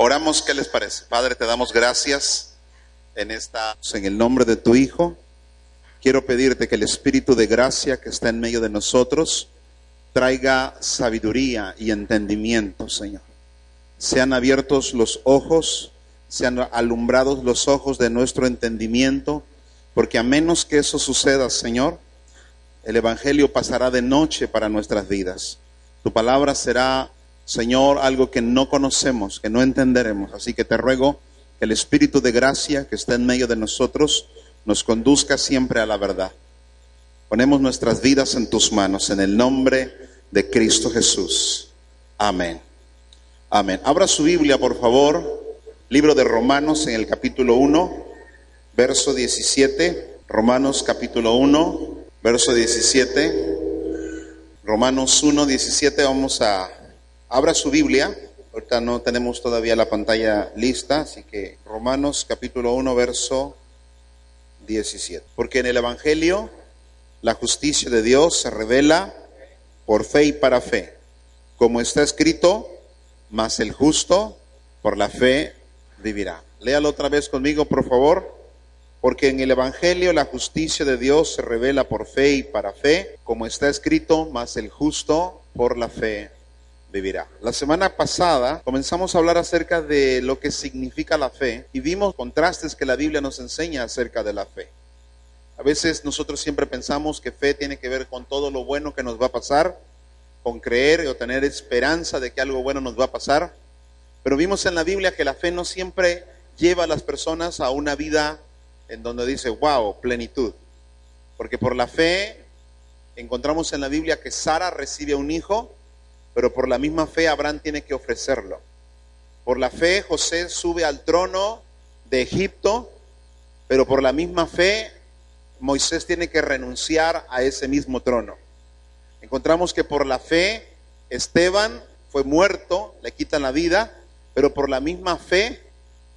Oramos, ¿qué les parece? Padre, te damos gracias en esta, en el nombre de tu Hijo. Quiero pedirte que el Espíritu de gracia que está en medio de nosotros traiga sabiduría y entendimiento, Señor. Sean abiertos los ojos, sean alumbrados los ojos de nuestro entendimiento, porque a menos que eso suceda, Señor, el Evangelio pasará de noche para nuestras vidas. Tu palabra será Señor, algo que no conocemos, que no entenderemos. Así que te ruego que el Espíritu de gracia que está en medio de nosotros nos conduzca siempre a la verdad. Ponemos nuestras vidas en tus manos, en el nombre de Cristo Jesús. Amén. Amén. Abra su Biblia, por favor. Libro de Romanos en el capítulo 1, verso 17. Romanos capítulo 1, verso 17. Romanos 1, 17. Vamos a Abra su Biblia. Ahorita no tenemos todavía la pantalla lista, así que Romanos capítulo 1, verso 17. Porque en el Evangelio la justicia de Dios se revela por fe y para fe. Como está escrito, mas el justo por la fe vivirá. Léalo otra vez conmigo, por favor. Porque en el Evangelio la justicia de Dios se revela por fe y para fe, como está escrito, mas el justo por la fe vivirá. La semana pasada comenzamos a hablar acerca de lo que significa la fe y vimos contrastes que la Biblia nos enseña acerca de la fe. A veces nosotros siempre pensamos que fe tiene que ver con todo lo bueno que nos va a pasar, con creer o tener esperanza de que algo bueno nos va a pasar, pero vimos en la Biblia que la fe no siempre lleva a las personas a una vida en donde dice, wow, plenitud. Porque por la fe encontramos en la Biblia que Sara recibe un hijo, pero por la misma fe Abraham tiene que ofrecerlo. Por la fe José sube al trono de Egipto, pero por la misma fe Moisés tiene que renunciar a ese mismo trono. Encontramos que por la fe Esteban fue muerto, le quitan la vida, pero por la misma fe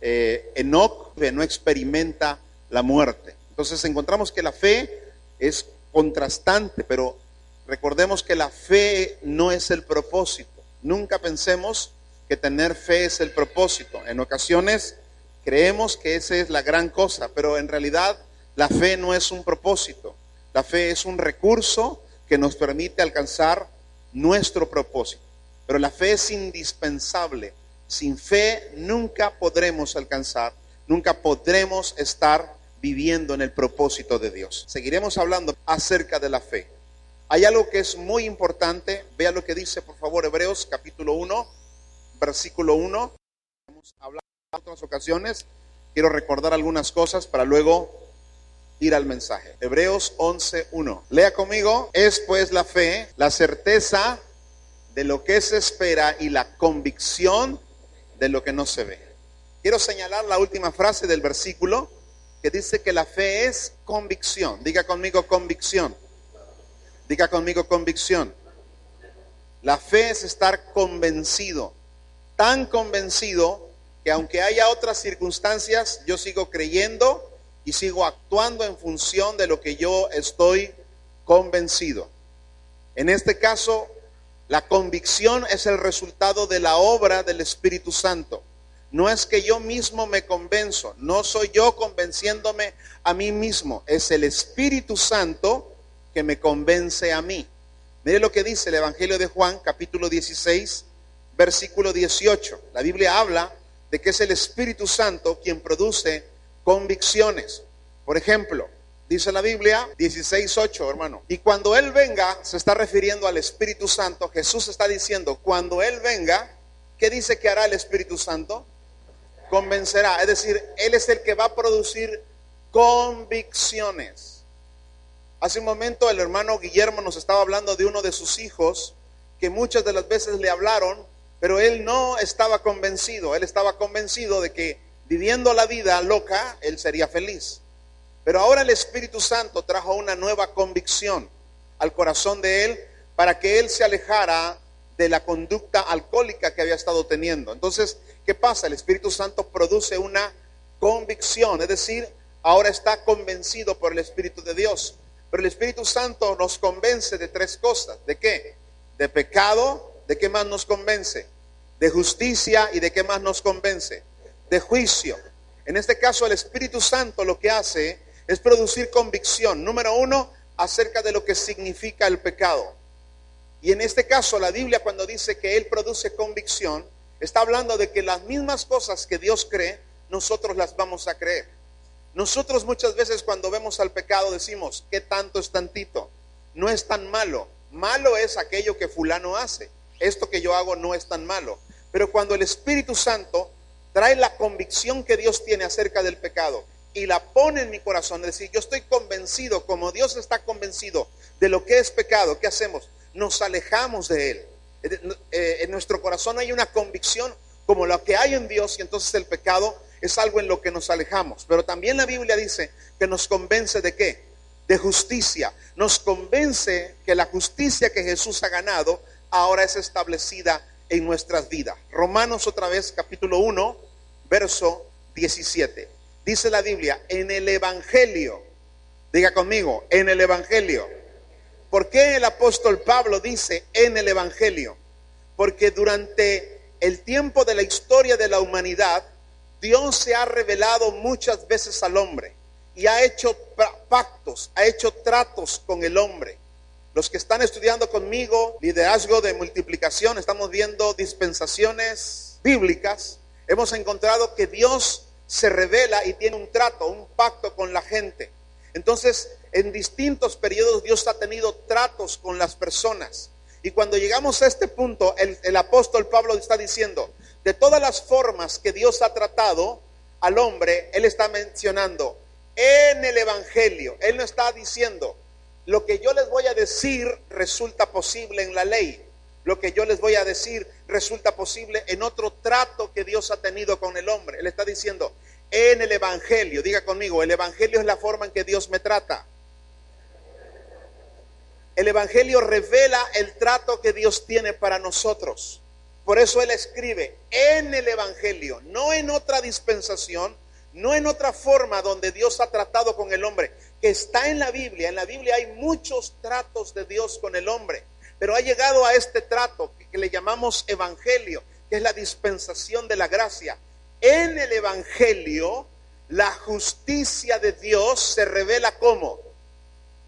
eh, Enoch no experimenta la muerte. Entonces encontramos que la fe es contrastante, pero recordemos que la fe no es el propósito. Nunca pensemos que tener fe es el propósito. En ocasiones creemos que esa es la gran cosa, pero en realidad la fe no es un propósito. La fe es un recurso que nos permite alcanzar nuestro propósito. Pero la fe es indispensable. Sin fe nunca podremos alcanzar, nunca podremos estar viviendo en el propósito de Dios. Seguiremos hablando acerca de la fe. Hay algo que es muy importante. Vea lo que dice, por favor, Hebreos capítulo 1, versículo 1. Hemos hablado en otras ocasiones. Quiero recordar algunas cosas para luego ir al mensaje. Hebreos 11, 1. Lea conmigo. Es pues la fe, la certeza de lo que se espera y la convicción de lo que no se ve. Quiero señalar la última frase del versículo que dice que la fe es convicción. Diga conmigo convicción. Diga conmigo convicción. La fe es estar convencido, tan convencido que aunque haya otras circunstancias, yo sigo creyendo y sigo actuando en función de lo que yo estoy convencido. En este caso, la convicción es el resultado de la obra del Espíritu Santo. No es que yo mismo me convenzo, no soy yo convenciéndome a mí mismo, es el Espíritu Santo que me convence a mí. Mire lo que dice el Evangelio de Juan, capítulo 16, versículo 18. La Biblia habla de que es el Espíritu Santo quien produce convicciones. Por ejemplo, dice la Biblia 16.8, hermano. Y cuando Él venga, se está refiriendo al Espíritu Santo. Jesús está diciendo, cuando Él venga, ¿qué dice que hará el Espíritu Santo? Convencerá. Es decir, Él es el que va a producir convicciones. Hace un momento el hermano Guillermo nos estaba hablando de uno de sus hijos que muchas de las veces le hablaron pero él no estaba convencido. Él estaba convencido de que viviendo la vida loca, él sería feliz. Pero ahora el Espíritu Santo trajo una nueva convicción al corazón de él para que él se alejara de la conducta alcohólica que había estado teniendo. Entonces, ¿qué pasa? El Espíritu Santo produce una convicción, es decir, ahora está convencido por el Espíritu de Dios. Pero el Espíritu Santo nos convence de tres cosas. ¿De qué? De pecado, ¿de qué más nos convence? De justicia y de qué más nos convence? De juicio. En este caso, el Espíritu Santo lo que hace es producir convicción, número uno, acerca de lo que significa el pecado. Y en este caso, la Biblia cuando dice que Él produce convicción, está hablando de que las mismas cosas que Dios cree, nosotros las vamos a creer. Nosotros muchas veces cuando vemos al pecado decimos, ¿qué tanto es tantito? No es tan malo. Malo es aquello que fulano hace. Esto que yo hago no es tan malo. Pero cuando el Espíritu Santo trae la convicción que Dios tiene acerca del pecado y la pone en mi corazón, es decir, yo estoy convencido, como Dios está convencido de lo que es pecado, ¿qué hacemos? Nos alejamos de Él. Eh, en nuestro corazón hay una convicción como lo que hay en Dios y entonces el pecado es algo en lo que nos alejamos. Pero también la Biblia dice que nos convence de qué? De justicia. Nos convence que la justicia que Jesús ha ganado ahora es establecida en nuestras vidas. Romanos otra vez, capítulo 1, verso 17. Dice la Biblia, en el Evangelio, diga conmigo, en el Evangelio. ¿Por qué el apóstol Pablo dice en el Evangelio? Porque durante el tiempo de la historia de la humanidad, Dios se ha revelado muchas veces al hombre y ha hecho pactos, ha hecho tratos con el hombre. Los que están estudiando conmigo liderazgo de multiplicación, estamos viendo dispensaciones bíblicas, hemos encontrado que Dios se revela y tiene un trato, un pacto con la gente. Entonces, en distintos periodos Dios ha tenido tratos con las personas. Y cuando llegamos a este punto, el, el apóstol Pablo está diciendo, de todas las formas que Dios ha tratado al hombre, Él está mencionando en el Evangelio. Él no está diciendo, lo que yo les voy a decir resulta posible en la ley. Lo que yo les voy a decir resulta posible en otro trato que Dios ha tenido con el hombre. Él está diciendo, en el Evangelio, diga conmigo, el Evangelio es la forma en que Dios me trata. El Evangelio revela el trato que Dios tiene para nosotros. Por eso él escribe en el Evangelio, no en otra dispensación, no en otra forma donde Dios ha tratado con el hombre, que está en la Biblia. En la Biblia hay muchos tratos de Dios con el hombre, pero ha llegado a este trato que, le llamamos Evangelio, que es la dispensación de la gracia. En el Evangelio, la justicia de Dios se revela como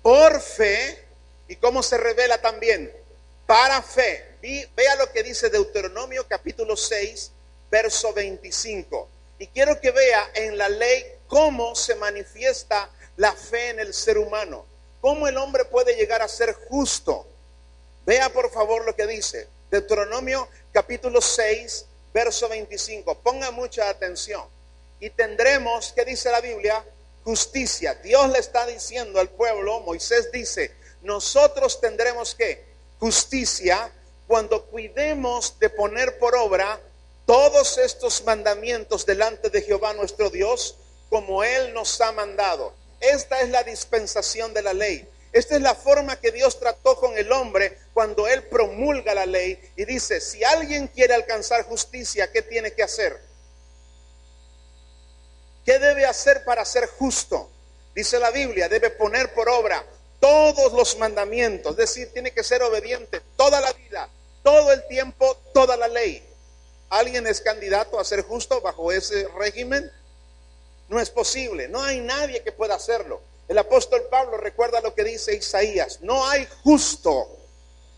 por fe y cómo se revela también para fe vea lo que dice Deuteronomio capítulo 6, verso 25. Y quiero que vea en la ley cómo se manifiesta la fe en el ser humano, cómo el hombre puede llegar a ser justo. Vea por favor lo que dice Deuteronomio capítulo 6, verso 25. Ponga mucha atención. Y tendremos, ¿qué dice la Biblia? Justicia. Dios le está diciendo al pueblo, Moisés dice, nosotros tendremos que justicia cuando cuidemos de poner por obra todos estos mandamientos delante de Jehová nuestro Dios, como Él nos ha mandado. Esta es la dispensación de la ley. Esta es la forma que Dios trató con el hombre cuando Él promulga la ley y dice, si alguien quiere alcanzar justicia, ¿qué tiene que hacer? ¿Qué debe hacer para ser justo? Dice la Biblia, debe poner por obra todos los mandamientos, es decir, tiene que ser obediente toda la vida, todo el tiempo, toda la ley. ¿Alguien es candidato a ser justo bajo ese régimen? No es posible, no hay nadie que pueda hacerlo. El apóstol Pablo recuerda lo que dice Isaías, no hay justo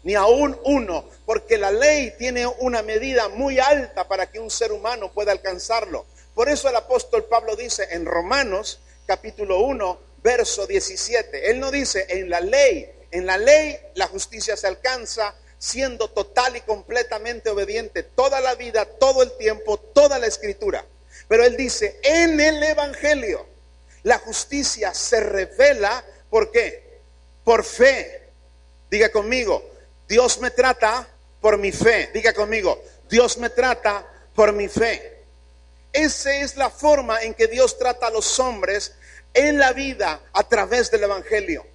ni aún uno, porque la ley tiene una medida muy alta para que un ser humano pueda alcanzarlo. Por eso el apóstol Pablo dice en Romanos capítulo 1, verso 17. Él no dice en la ley, en la ley la justicia se alcanza siendo total y completamente obediente toda la vida, todo el tiempo, toda la escritura. Pero él dice, en el Evangelio la justicia se revela, ¿por qué? Por fe. Diga conmigo, Dios me trata por mi fe. Diga conmigo, Dios me trata por mi fe. Esa es la forma en que Dios trata a los hombres en la vida a través del Evangelio.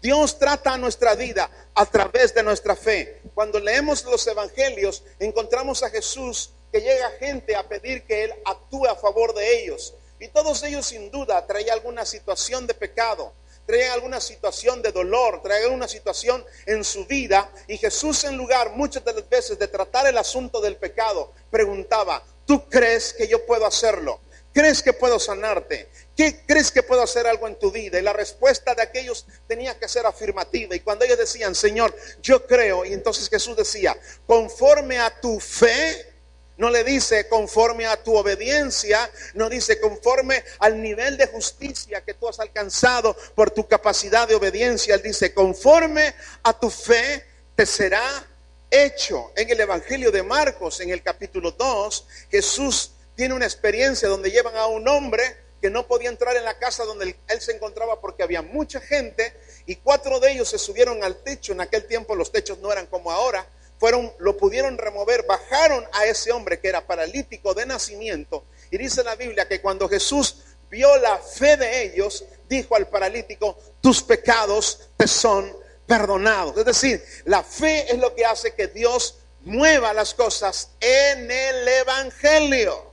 Dios trata a nuestra vida a través de nuestra fe. Cuando leemos los Evangelios, encontramos a Jesús que llega gente a pedir que Él actúe a favor de ellos. Y todos ellos sin duda traían alguna situación de pecado, traían alguna situación de dolor, traían una situación en su vida. Y Jesús en lugar muchas de las veces de tratar el asunto del pecado, preguntaba, ¿tú crees que yo puedo hacerlo? ¿Crees que puedo sanarte? ¿Qué crees que puedo hacer algo en tu vida? Y la respuesta de aquellos tenía que ser afirmativa. Y cuando ellos decían, Señor, yo creo, y entonces Jesús decía, conforme a tu fe, no le dice conforme a tu obediencia, no dice conforme al nivel de justicia que tú has alcanzado por tu capacidad de obediencia. Él dice conforme a tu fe te será hecho. En el Evangelio de Marcos, en el capítulo 2, Jesús tiene una experiencia donde llevan a un hombre que no podía entrar en la casa donde él se encontraba porque había mucha gente y cuatro de ellos se subieron al techo. En aquel tiempo los techos no eran como ahora fueron, lo pudieron remover, bajaron a ese hombre que era paralítico de nacimiento. Y dice la Biblia que cuando Jesús vio la fe de ellos, dijo al paralítico, tus pecados te son perdonados. Es decir, la fe es lo que hace que Dios mueva las cosas en el Evangelio.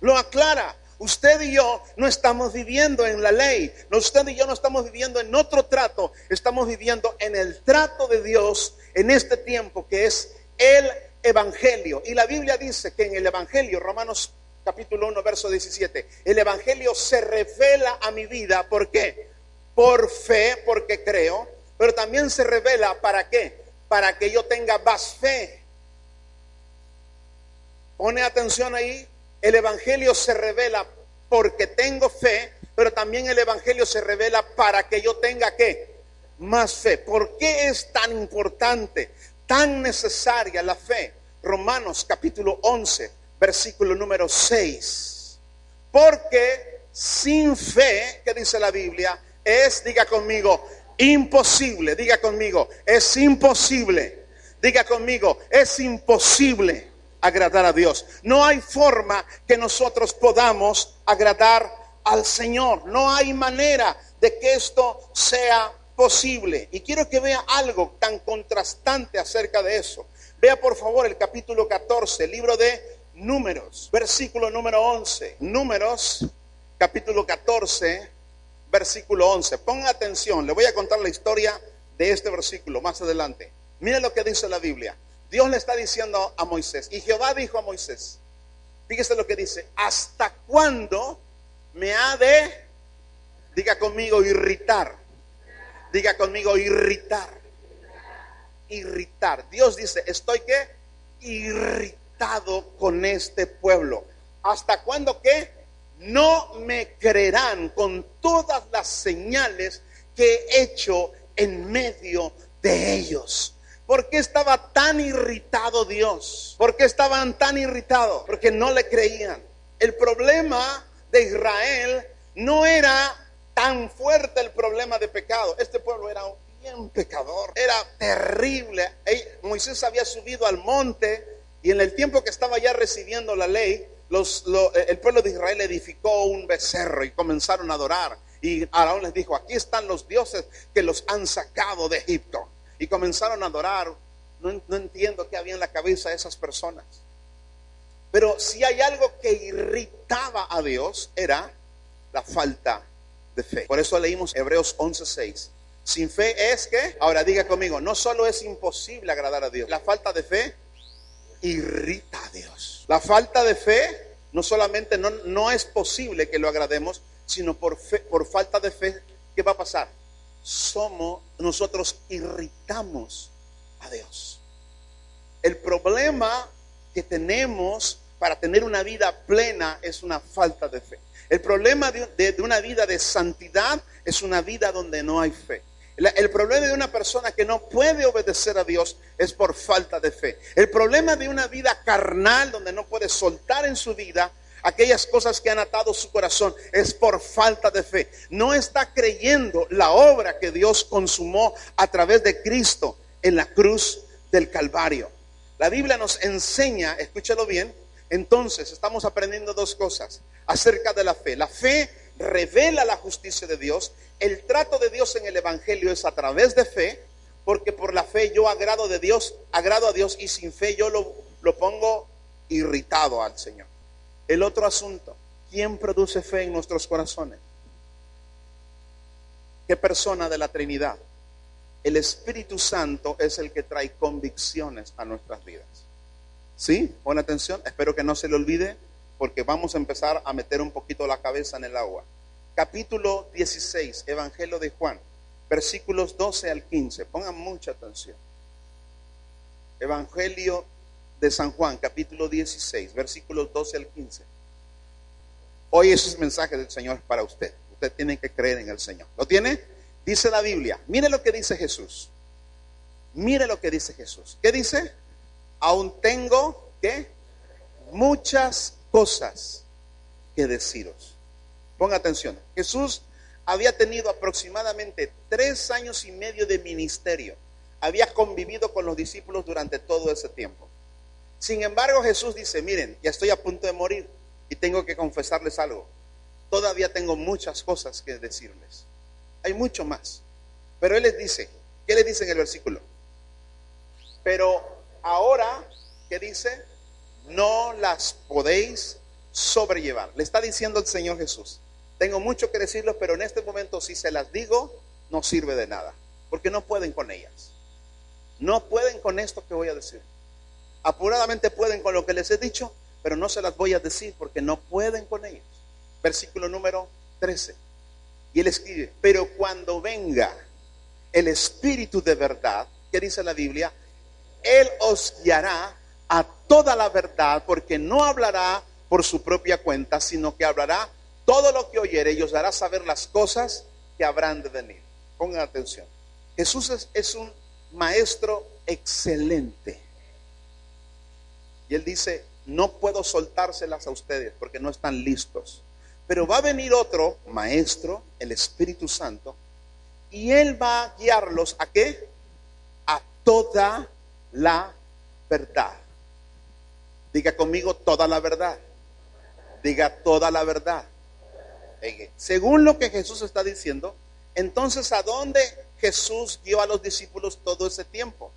Lo aclara. Usted y yo no estamos viviendo en la ley. Usted y yo no estamos viviendo en otro trato. Estamos viviendo en el trato de Dios en este tiempo que es el Evangelio. Y la Biblia dice que en el Evangelio, Romanos capítulo 1, verso 17, el Evangelio se revela a mi vida. ¿Por qué? Por fe, porque creo, pero también se revela para qué? Para que yo tenga más fe. Pone atención ahí, el Evangelio se revela porque tengo fe, pero también el Evangelio se revela para que yo tenga qué? más fe. ¿Por qué es tan importante, tan necesaria la fe? Romanos capítulo 11, versículo número 6. Porque sin fe, que dice la Biblia, es, diga conmigo, imposible, diga conmigo, es imposible, diga conmigo, es imposible agradar a Dios. No hay forma que nosotros podamos agradar al Señor. No hay manera de que esto sea posible. Y quiero que vea algo tan contrastante acerca de eso. Vea por favor el capítulo 14, libro de Números, versículo número 11. Números, capítulo 14, versículo 11. Ponga atención, le voy a contar la historia de este versículo más adelante. Mire lo que dice la Biblia. Dios le está diciendo a Moisés, y Jehová dijo a Moisés, fíjese lo que dice, ¿hasta cuándo me ha de, diga conmigo, irritar? Diga conmigo, irritar. Irritar. Dios dice, estoy que irritado con este pueblo. ¿Hasta cuándo qué? No me creerán con todas las señales que he hecho en medio de ellos. ¿Por qué estaba tan irritado Dios? ¿Por qué estaban tan irritados? Porque no le creían. El problema de Israel no era tan fuerte el problema de pecado. Este pueblo era bien pecador, era terrible. Moisés había subido al monte y en el tiempo que estaba ya recibiendo la ley, los, el pueblo de Israel edificó un becerro y comenzaron a adorar. Y Aarón les dijo, aquí están los dioses que los han sacado de Egipto. Y comenzaron a adorar. No, no entiendo qué había en la cabeza de esas personas. Pero si hay algo que irritaba a Dios, era la falta fe. Por eso leímos Hebreos 11:6. Sin fe es que, ahora diga conmigo, no solo es imposible agradar a Dios, la falta de fe irrita a Dios. La falta de fe no solamente no, no es posible que lo agrademos, sino por, fe, por falta de fe, ¿qué va a pasar? Somos, nosotros irritamos a Dios. El problema que tenemos para tener una vida plena es una falta de fe. El problema de, una vida de santidad es una vida donde no hay fe. El problema de una persona que no puede obedecer a Dios es por falta de fe. El problema de una vida carnal donde no puede soltar en su vida aquellas cosas que han atado su corazón es por falta de fe. No está creyendo la obra que Dios consumó a través de Cristo en la cruz del Calvario. La Biblia nos enseña, escúchalo bien, entonces estamos aprendiendo dos cosas acerca de la fe. La fe revela la justicia de Dios. El trato de Dios en el Evangelio es a través de fe, porque por la fe yo agrado de Dios, agrado a Dios y sin fe yo lo, lo pongo irritado al Señor. El otro asunto, ¿quién produce fe en nuestros corazones? ¿Qué persona de la Trinidad? El Espíritu Santo es el que trae convicciones a nuestras vidas. ¿Sí? Pon atención, espero que no se le olvide porque vamos a empezar a meter un poquito la cabeza en el agua. Capítulo 16, Evangelio de Juan, versículos 12 al 15. Pongan mucha atención. Evangelio de San Juan, capítulo 16, versículos 12 al 15. Hoy ese mensaje del Señor es para usted. Usted tiene que creer en el Señor. ¿Lo tiene? Dice la Biblia. Mire lo que dice Jesús. Mire lo que dice Jesús. ¿Qué dice? Aún tengo, ¿qué? Muchas cosas que deciros. Ponga atención. Jesús había tenido aproximadamente tres años y medio de ministerio. Había convivido con los discípulos durante todo ese tiempo. Sin embargo, Jesús dice, miren, ya estoy a punto de morir y tengo que confesarles algo. Todavía tengo muchas cosas que decirles. Hay mucho más. Pero Él les dice, ¿qué les dice en el versículo? Pero ahora, ¿qué dice? No las podéis sobrellevar. Le está diciendo el Señor Jesús. Tengo mucho que decirles, pero en este momento si se las digo, no sirve de nada. Porque no pueden con ellas. No pueden con esto que voy a decir. Apuradamente pueden con lo que les he dicho, pero no se las voy a decir porque no pueden con ellos. Versículo número 13. Y él escribe, pero cuando venga el Espíritu de verdad, que dice la Biblia, Él os guiará a toda la verdad, porque no hablará por su propia cuenta, sino que hablará todo lo que oyere y os dará saber las cosas que habrán de venir. Pongan atención. Jesús es, es un maestro excelente. Y él dice, no puedo soltárselas a ustedes porque no están listos. Pero va a venir otro maestro, el Espíritu Santo, y él va a guiarlos a qué? A toda la verdad. Diga conmigo toda la verdad. Diga toda la verdad. Según lo que Jesús está diciendo, entonces ¿a dónde Jesús guió a los discípulos todo ese tiempo?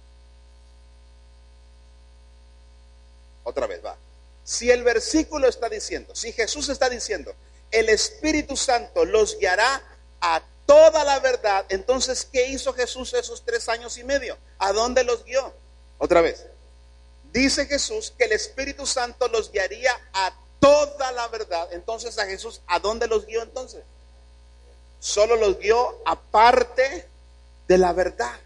Otra vez, va. Si el versículo está diciendo, si Jesús está diciendo, el Espíritu Santo los guiará a toda la verdad, entonces, ¿qué hizo Jesús esos tres años y medio? ¿A dónde los guió? Otra vez. Dice Jesús que el Espíritu Santo los guiaría a toda la verdad. Entonces, a Jesús, ¿a dónde los guió entonces? Solo los guió aparte de la verdad.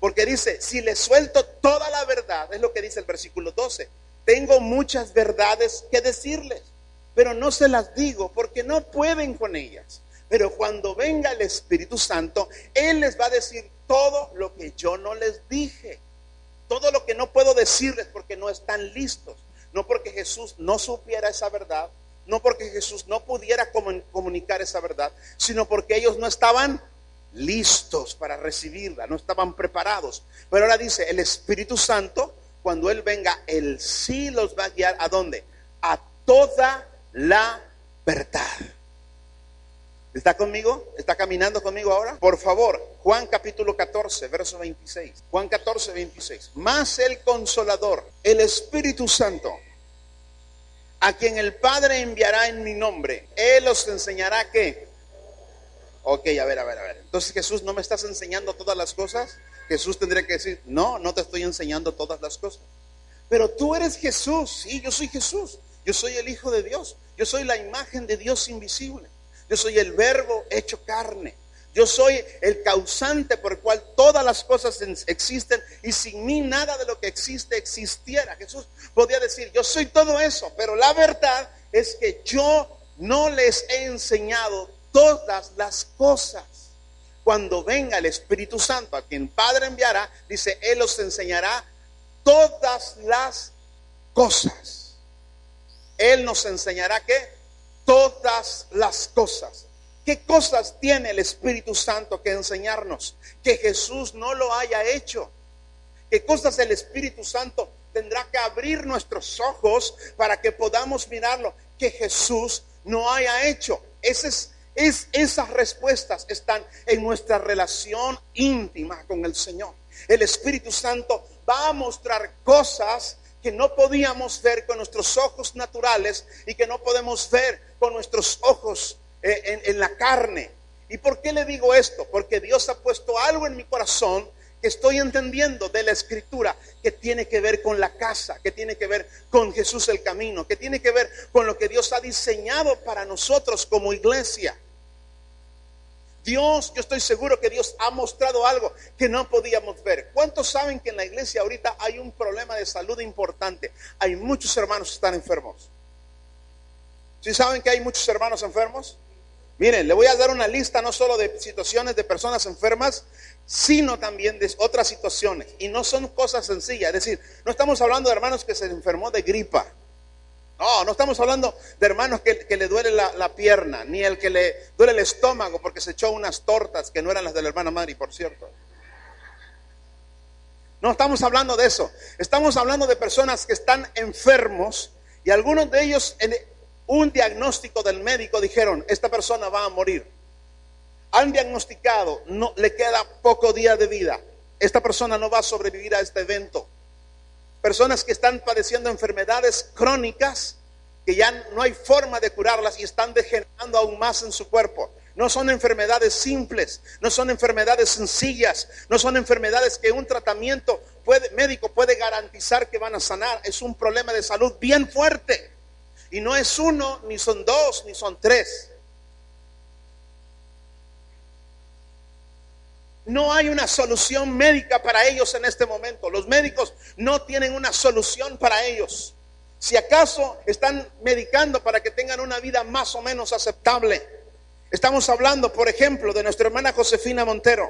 Porque dice, si le suelto toda la verdad, es lo que dice el versículo 12, tengo muchas verdades que decirles, pero no se las digo porque no pueden con ellas. Pero cuando venga el Espíritu Santo, Él les va a decir todo lo que yo no les dije, todo lo que no puedo decirles porque no están listos, no porque Jesús no supiera esa verdad, no porque Jesús no pudiera comunicar esa verdad, sino porque ellos no estaban listos para recibirla, no estaban preparados. Pero ahora dice, el Espíritu Santo cuando Él venga, Él sí los va a guiar a dónde? A toda la verdad. ¿Está conmigo? ¿Está caminando conmigo ahora? Por favor, Juan capítulo 14, verso 26. Juan 14, 26. Más el consolador, el Espíritu Santo, a quien el Padre enviará en mi nombre. Él os enseñará qué. Ok, a ver, a ver, a ver. Entonces Jesús, ¿no me estás enseñando todas las cosas? Jesús tendría que decir, no, no te estoy enseñando todas las cosas. Pero tú eres Jesús, sí, yo soy Jesús. Yo soy el Hijo de Dios. Yo soy la imagen de Dios invisible. Yo soy el verbo hecho carne. Yo soy el causante por el cual todas las cosas existen y sin mí nada de lo que existe existiera. Jesús podía decir, yo soy todo eso, pero la verdad es que yo no les he enseñado todas las cosas cuando venga el Espíritu Santo, a quien Padre enviará, dice, Él os enseñará todas las cosas. Él nos enseñará que todas las cosas. ¿Qué cosas tiene el Espíritu Santo que enseñarnos? Que Jesús no lo haya hecho. ¿Qué cosas el Espíritu Santo tendrá que abrir nuestros ojos para que podamos mirarlo que Jesús no haya hecho? Ese es, es, esas respuestas están en nuestra relación íntima con el Señor. El Espíritu Santo va a mostrar cosas que no podíamos ver con nuestros ojos naturales y que no podemos ver con nuestros ojos eh, en, en la carne. ¿Y por qué le digo esto? Porque Dios ha puesto algo en mi corazón estoy entendiendo de la escritura que tiene que ver con la casa, que tiene que ver con Jesús el camino, que tiene que ver con lo que Dios ha diseñado para nosotros como iglesia. Dios, yo estoy seguro que Dios ha mostrado algo que no podíamos ver. ¿Cuántos saben que en la iglesia ahorita hay un problema de salud importante? Hay muchos hermanos que están enfermos. ¿Sí saben que hay muchos hermanos enfermos? Miren, le voy a dar una lista no solo de situaciones de personas enfermas, sino también de otras situaciones. Y no son cosas sencillas. Es decir, no estamos hablando de hermanos que se enfermó de gripa. No, no estamos hablando de hermanos que, le duele la, la, pierna, ni el que le duele el estómago porque se echó unas tortas que no eran las de la hermana Mari, por cierto. No estamos hablando de eso. Estamos hablando de personas que están enfermos y algunos de ellos en un diagnóstico del médico dijeron, esta persona va a morir. Han diagnosticado, no le queda poco día de vida. Esta persona no va a sobrevivir a este evento personas que están padeciendo enfermedades crónicas que ya no hay forma de curarlas y están degenerando aún más en su cuerpo. No son enfermedades simples, no son enfermedades sencillas, no son enfermedades que un tratamiento médico puede garantizar que van a sanar. Es un problema de salud bien fuerte. Y no es uno, ni son dos, ni son tres. No hay una solución médica para ellos en este momento. Los médicos no tienen una solución para ellos. Si acaso están medicando para que tengan una vida más o menos aceptable. Estamos hablando, por ejemplo, de nuestra hermana Josefina Montero.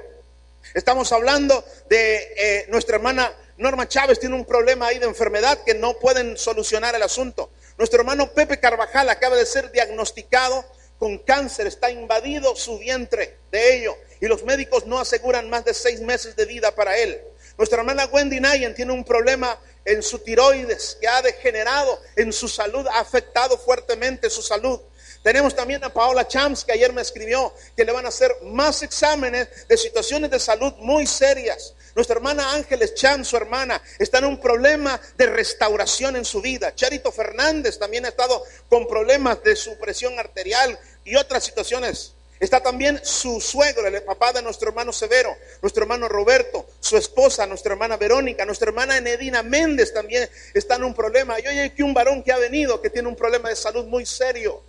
Estamos hablando de eh, nuestra hermana Norma Chávez, tiene un problema ahí de enfermedad que no pueden solucionar el asunto. Nuestro hermano Pepe Carvajal acaba de ser diagnosticado con cáncer, está invadido su vientre de ello y los médicos no aseguran más de seis meses de vida para él. Nuestra hermana Wendy Nayen tiene un problema en su tiroides que ha degenerado en su salud, ha afectado fuertemente su salud. Tenemos también a Paola Chams, que ayer me escribió que le van a hacer más exámenes de situaciones de salud muy serias. Nuestra hermana Ángeles Cham, su hermana, está en un problema de restauración en su vida. Charito Fernández también ha estado con problemas de su presión arterial y otras situaciones. Está también su suegro, el papá de nuestro hermano Severo, nuestro hermano Roberto, su esposa, nuestra hermana Verónica, nuestra hermana Enedina Méndez también está en un problema. Y hoy hay aquí un varón que ha venido que tiene un problema de salud muy serio.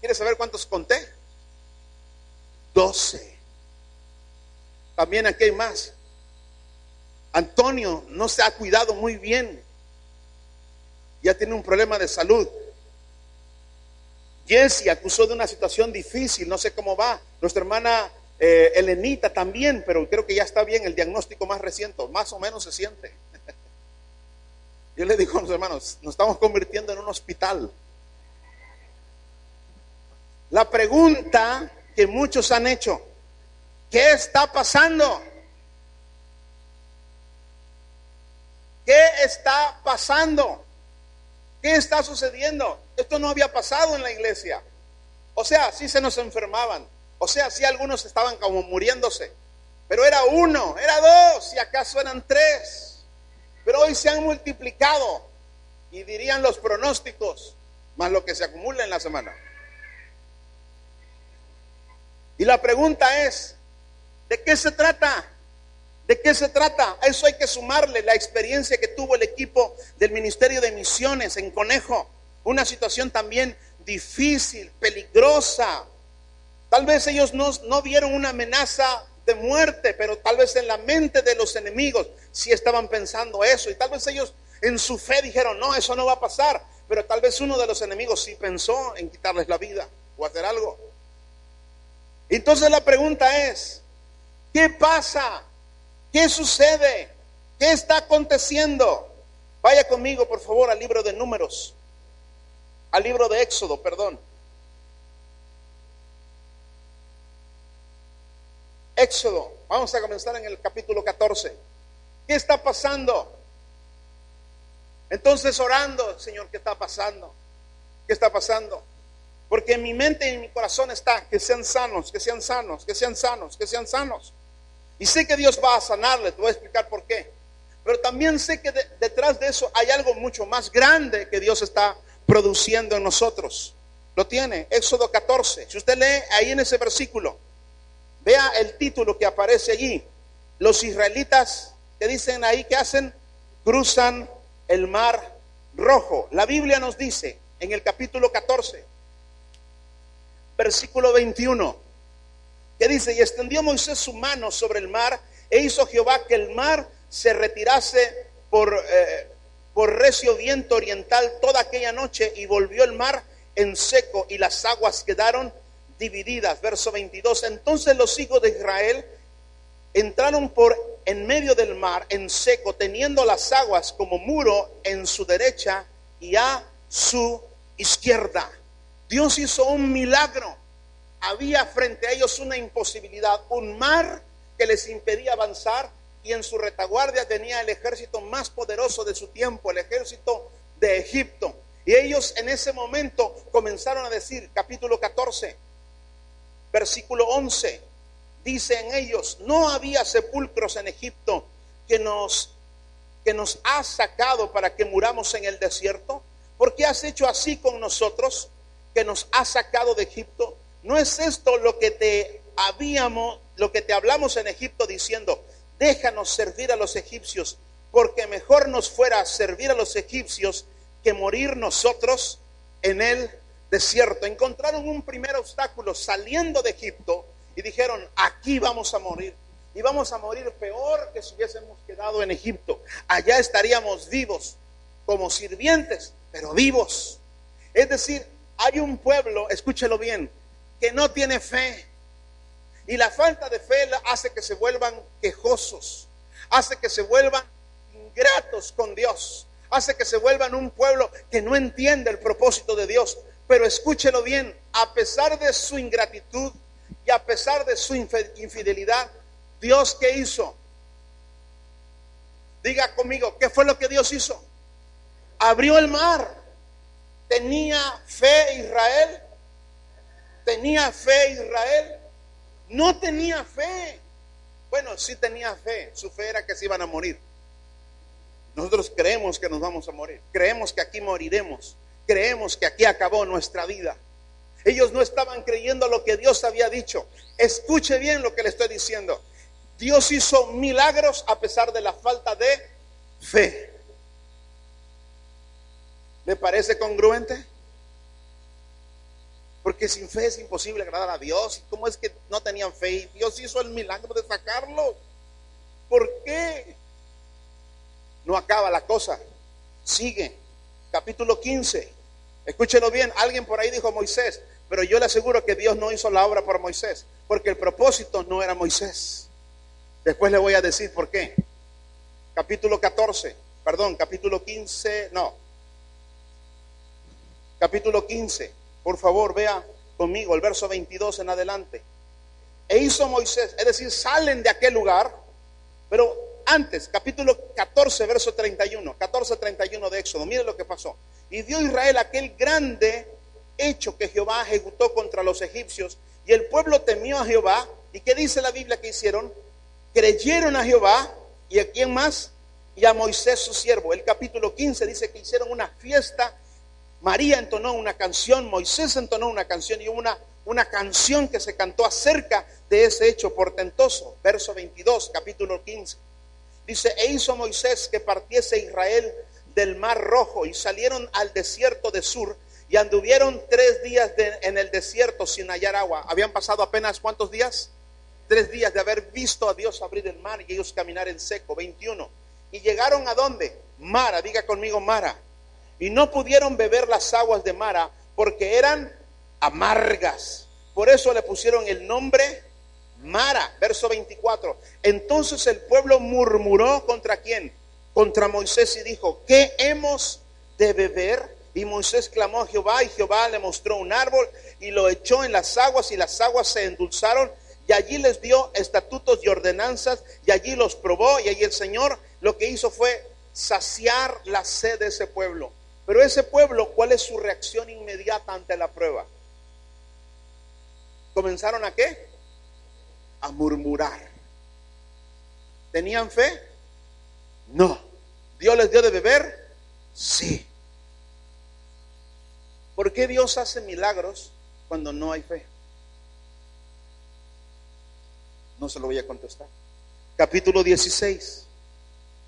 ¿Quieres saber cuántos conté? Doce. También aquí hay más. Antonio no se ha cuidado muy bien. Ya tiene un problema de salud. Jesse acusó de una situación difícil, no sé cómo va. Nuestra hermana eh, Elenita también, pero creo que ya está bien el diagnóstico más reciente, más o menos se siente. Yo le digo a los hermanos, nos estamos convirtiendo en un hospital. La pregunta que muchos han hecho, ¿qué está pasando? ¿Qué está pasando? ¿Qué está sucediendo? Esto no había pasado en la iglesia. O sea, sí se nos enfermaban. O sea, sí algunos estaban como muriéndose. Pero era uno, era dos, y acaso eran tres. Pero hoy se han multiplicado. Y dirían los pronósticos, más lo que se acumula en la semana. Y la pregunta es, ¿de qué se trata? ¿De qué se trata? A eso hay que sumarle la experiencia que tuvo el equipo del Ministerio de Misiones en Conejo. Una situación también difícil, peligrosa. Tal vez ellos no, no vieron una amenaza de muerte, pero tal vez en la mente de los enemigos sí estaban pensando eso. Y tal vez ellos en su fe dijeron, no, eso no va a pasar. Pero tal vez uno de los enemigos sí pensó en quitarles la vida o hacer algo. Entonces la pregunta es, ¿qué pasa? ¿Qué sucede? ¿Qué está aconteciendo? Vaya conmigo, por favor, al libro de números, al libro de Éxodo, perdón. Éxodo, vamos a comenzar en el capítulo 14. ¿Qué está pasando? Entonces orando, Señor, ¿qué está pasando? ¿Qué está pasando? Porque en mi mente y en mi corazón está que sean sanos, que sean sanos, que sean sanos, que sean sanos. Y sé que Dios va a sanarles, te voy a explicar por qué. Pero también sé que de- detrás de eso hay algo mucho más grande que Dios está produciendo en nosotros. Lo tiene, Éxodo 14. Si usted lee ahí en ese versículo, vea el título que aparece allí. Los israelitas que dicen ahí que hacen, cruzan el mar rojo. La Biblia nos dice en el capítulo 14, versículo 21, que dice, y extendió Moisés su mano sobre el mar e hizo Jehová que el mar se retirase por, eh, por recio viento oriental toda aquella noche y volvió el mar en seco y las aguas quedaron divididas. Verso 22, entonces los hijos de Israel entraron por en medio del mar en seco, teniendo las aguas como muro en su derecha y a su izquierda. Dios hizo un milagro. Había frente a ellos una imposibilidad, un mar que les impedía avanzar y en su retaguardia tenía el ejército más poderoso de su tiempo, el ejército de Egipto. Y ellos en ese momento comenzaron a decir, capítulo 14, versículo 11, dicen ellos, no había sepulcros en Egipto que nos, que nos has sacado para que muramos en el desierto. ¿Por qué has hecho así con nosotros que nos has sacado de Egipto? ¿No es esto lo que te habíamos, lo que te hablamos en Egipto diciendo, déjanos servir a los egipcios, porque mejor nos fuera servir a los egipcios que morir nosotros en el desierto? Encontraron un primer obstáculo saliendo de Egipto y dijeron, aquí vamos a morir. Y vamos a morir peor que si hubiésemos quedado en Egipto. Allá estaríamos vivos, como sirvientes, pero vivos. Es decir, hay un pueblo, escúchelo bien, que no tiene fe. Y la falta de fe hace que se vuelvan quejosos, hace que se vuelvan ingratos con Dios, hace que se vuelvan un pueblo que no entiende el propósito de Dios. Pero escúchelo bien, a pesar de su ingratitud y a pesar de su infidelidad, Dios qué hizo? Diga conmigo, ¿qué fue lo que Dios hizo? Abrió el mar. ¿Tenía fe Israel? ¿Tenía fe Israel? No tenía fe. Bueno, sí tenía fe. Su fe era que se iban a morir. Nosotros creemos que nos vamos a morir. Creemos que aquí moriremos. Creemos que aquí acabó nuestra vida. Ellos no estaban creyendo lo que Dios había dicho. Escuche bien lo que le estoy diciendo. Dios hizo milagros a pesar de la falta de fe. ¿Le parece congruente? Porque sin fe es imposible agradar a Dios. ¿Y ¿Cómo es que no tenían fe? Dios hizo el milagro de sacarlos. ¿Por qué? No acaba la cosa. Sigue. Capítulo 15. Escúchelo bien. Alguien por ahí dijo Moisés. Pero yo le aseguro que Dios no hizo la obra por Moisés. Porque el propósito no era Moisés. Después le voy a decir por qué. Capítulo 14. Perdón, capítulo 15. No. Capítulo 15. Por favor, vea conmigo el verso 22 en adelante. E hizo Moisés, es decir, salen de aquel lugar, pero antes, capítulo 14, verso 31, 14, 31 de Éxodo, mire lo que pasó. Y dio Israel aquel grande hecho que Jehová ejecutó contra los egipcios, y el pueblo temió a Jehová. ¿Y qué dice la Biblia que hicieron? Creyeron a Jehová, ¿y a quién más? Y a Moisés su siervo. El capítulo 15 dice que hicieron una fiesta María entonó una canción, Moisés entonó una canción y una, una canción que se cantó acerca de ese hecho portentoso. Verso 22, capítulo 15. Dice, e hizo Moisés que partiese Israel del mar rojo y salieron al desierto de Sur y anduvieron tres días en el desierto sin hallar agua. Habían pasado apenas cuántos días? Tres días de haber visto a Dios abrir el mar y ellos caminar en seco. 21. Y llegaron a dónde? Mara, diga conmigo Mara y no pudieron beber las aguas de Mara porque eran amargas. Por eso le pusieron el nombre Mara, verso 24. Entonces el pueblo murmuró contra quién? Contra Moisés y dijo, ¿qué hemos de beber? Y Moisés clamó a Jehová y Jehová le mostró un árbol y lo echó en las aguas y las aguas se endulzaron y allí les dio estatutos y ordenanzas y allí los probó y allí el Señor lo que hizo fue saciar la sed de ese pueblo. Pero ese pueblo, ¿cuál es su reacción inmediata ante la prueba? ¿Comenzaron a qué? A murmurar. ¿Tenían fe? No. ¿Dios les dio de beber? Sí. ¿Por qué Dios hace milagros cuando no hay fe? No se lo voy a contestar. Capítulo 16,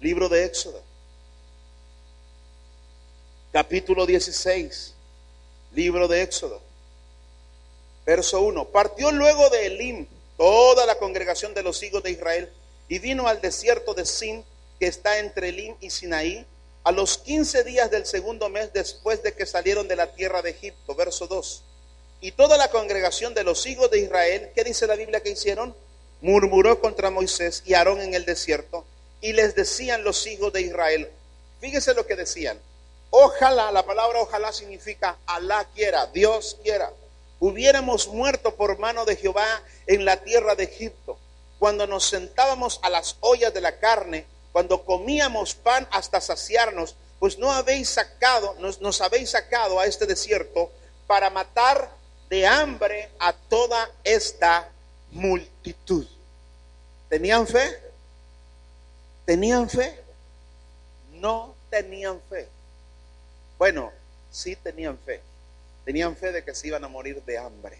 libro de Éxodo. Capítulo 16, libro de Éxodo. Verso 1. Partió luego de Elim toda la congregación de los hijos de Israel y vino al desierto de Sin, que está entre Elim y Sinaí, a los 15 días del segundo mes después de que salieron de la tierra de Egipto. Verso 2. Y toda la congregación de los hijos de Israel, ¿qué dice la Biblia que hicieron? Murmuró contra Moisés y Aarón en el desierto. Y les decían los hijos de Israel, fíjese lo que decían. Ojalá, la palabra ojalá significa Alá quiera, Dios quiera. Hubiéramos muerto por mano de Jehová en la tierra de Egipto, cuando nos sentábamos a las ollas de la carne cuando comíamos pan hasta saciarnos, pues no habéis sacado, nos, nos habéis sacado a este desierto para matar de hambre a toda esta multitud. ¿Tenían fe? ¿Tenían fe? No tenían fe. Bueno, sí tenían fe. Tenían fe de que se iban a morir de hambre.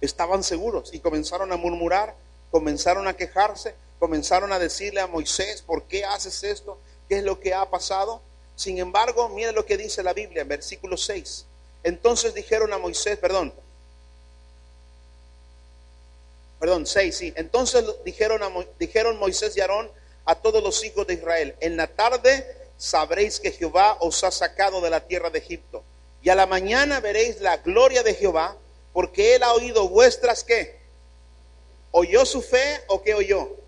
Estaban seguros y comenzaron a murmurar, comenzaron a quejarse, comenzaron a decirle a Moisés, ¿por qué haces esto? ¿Qué es lo que ha pasado? Sin embargo, mire lo que dice la Biblia en versículo 6. Entonces dijeron a Moisés, perdón, perdón, 6, sí. Entonces dijeron, dijeron Moisés y Aarón a todos los hijos de Israel, en la tarde sabréis que Jehová os ha sacado de la tierra de Egipto. Y a la mañana veréis la gloria de Jehová, porque él ha oído vuestras, ¿qué? ¿Oyó su fe o qué oyó?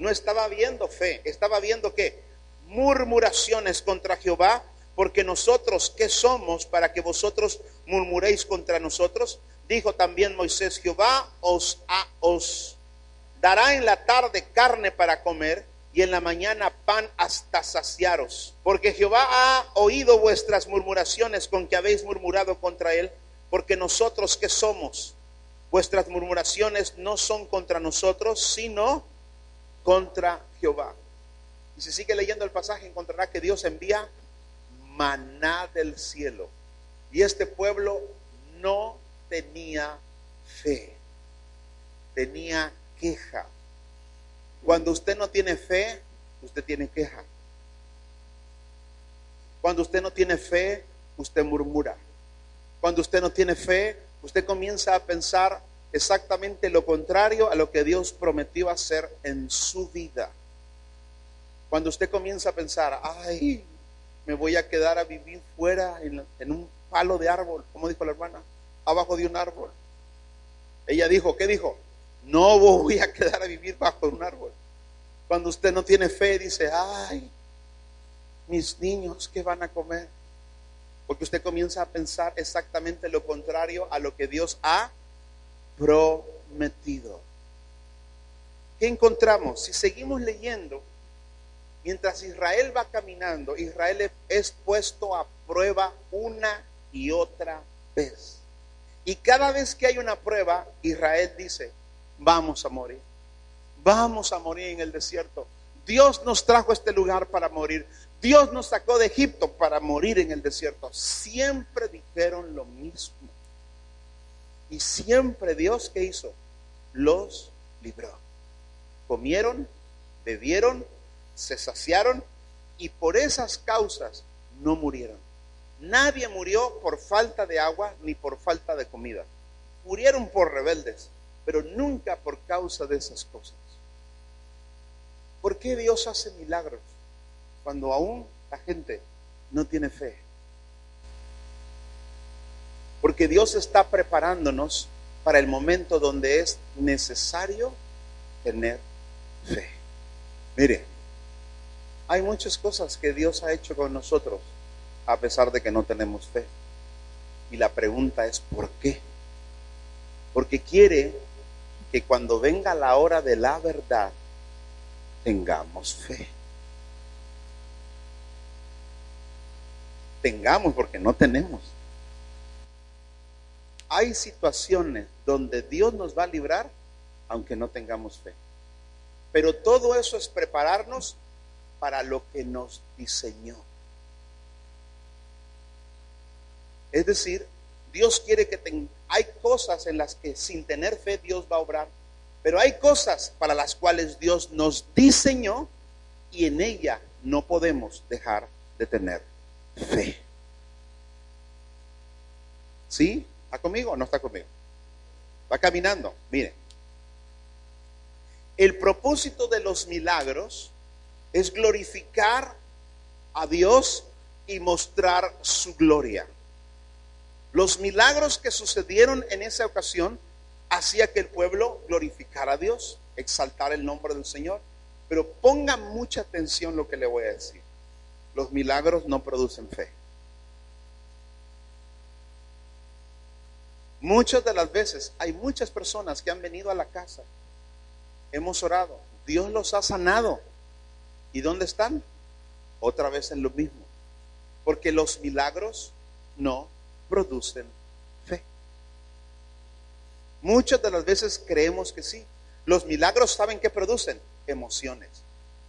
no estaba viendo fe, estaba viendo qué? Murmuraciones contra Jehová, porque nosotros, ¿qué somos para que vosotros murmuréis contra nosotros? Dijo también Moisés, Jehová os, os dará en la tarde carne para comer y en la mañana pan hasta saciaros. Porque Jehová ha oído vuestras murmuraciones con que habéis murmurado contra él, porque nosotros, ¿qué somos? Vuestras murmuraciones no son contra nosotros, sino contra Jehová. Y si sigue leyendo el pasaje, encontrará que Dios envía maná del cielo. Y este pueblo no tenía fe, tenía queja. Cuando usted no tiene fe, usted tiene queja. Cuando usted no tiene fe, usted murmura. Cuando usted no tiene fe, usted comienza a pensar exactamente lo contrario a lo que Dios prometió hacer en su vida. Cuando usted comienza a pensar, ay, me voy a quedar a vivir fuera en, un palo de árbol, como dijo la hermana, abajo de un árbol. Ella dijo, ¿qué dijo? No voy a quedar a vivir bajo un árbol. Cuando usted no tiene fe, dice, ay, mis niños, ¿qué van a comer? Porque usted comienza a pensar exactamente lo contrario a lo que Dios ha prometido. ¿Qué encontramos? Si seguimos leyendo, mientras Israel va caminando, Israel es puesto a prueba una y otra vez. Y cada vez que hay una prueba, Israel dice, vamos a morir, vamos a morir en el desierto. Dios nos trajo a este lugar para morir. Dios nos sacó de Egipto para morir en el desierto. Siempre dijeron lo mismo. Y siempre Dios, ¿qué hizo? Los libró. Comieron, bebieron, se saciaron y por esas causas no murieron. Nadie murió por falta de agua ni por falta de comida. Murieron por rebeldes, pero nunca por causa de esas cosas. ¿Por qué Dios hace milagros cuando aún la gente no tiene fe? Porque Dios está preparándonos para el momento donde es necesario tener fe. Mire, hay muchas cosas que Dios ha hecho con nosotros a pesar de que no tenemos fe. Y la pregunta es, ¿por qué? Porque quiere que cuando venga la hora de la verdad, tengamos fe. Tengamos porque no tenemos. Hay situaciones donde Dios nos va a librar aunque no tengamos fe. Pero todo eso es prepararnos para lo que nos diseñó. Es decir, Dios quiere que ten- hay cosas en las que sin tener fe Dios va a obrar, pero hay cosas para las cuales Dios nos diseñó y en ella no podemos dejar de tener fe. ¿Sí? ¿Está conmigo o no está conmigo? Va caminando. Mire, el propósito de los milagros es glorificar a Dios y mostrar su gloria. Los milagros que sucedieron en esa ocasión hacía que el pueblo glorificara a Dios, exaltar el nombre del Señor. Pero ponga mucha atención lo que le voy a decir. Los milagros no producen fe. Muchas de las veces hay muchas personas que han venido a la casa. Hemos orado. Dios los ha sanado. ¿Y dónde están? Otra vez en lo mismo. Porque los milagros no producen fe. Muchas de las veces creemos que sí. Los milagros saben qué producen emociones.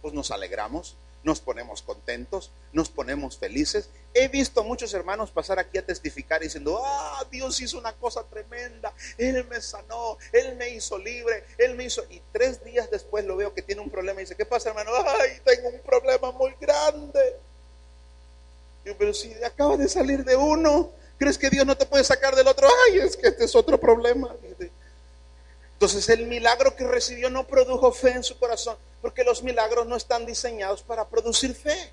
Pues nos alegramos, nos ponemos contentos, nos ponemos felices. He visto a muchos hermanos pasar aquí a testificar diciendo, ah, Dios hizo una cosa tremenda, Él me sanó, Él me hizo libre, Él me hizo... Y tres días después lo veo que tiene un problema y dice, ¿qué pasa hermano? Ay, tengo un problema muy grande. Pero si acabas de salir de uno, ¿crees que Dios no te puede sacar del otro? Ay, es que este es otro problema. Entonces el milagro que recibió no produjo fe en su corazón, porque los milagros no están diseñados para producir fe.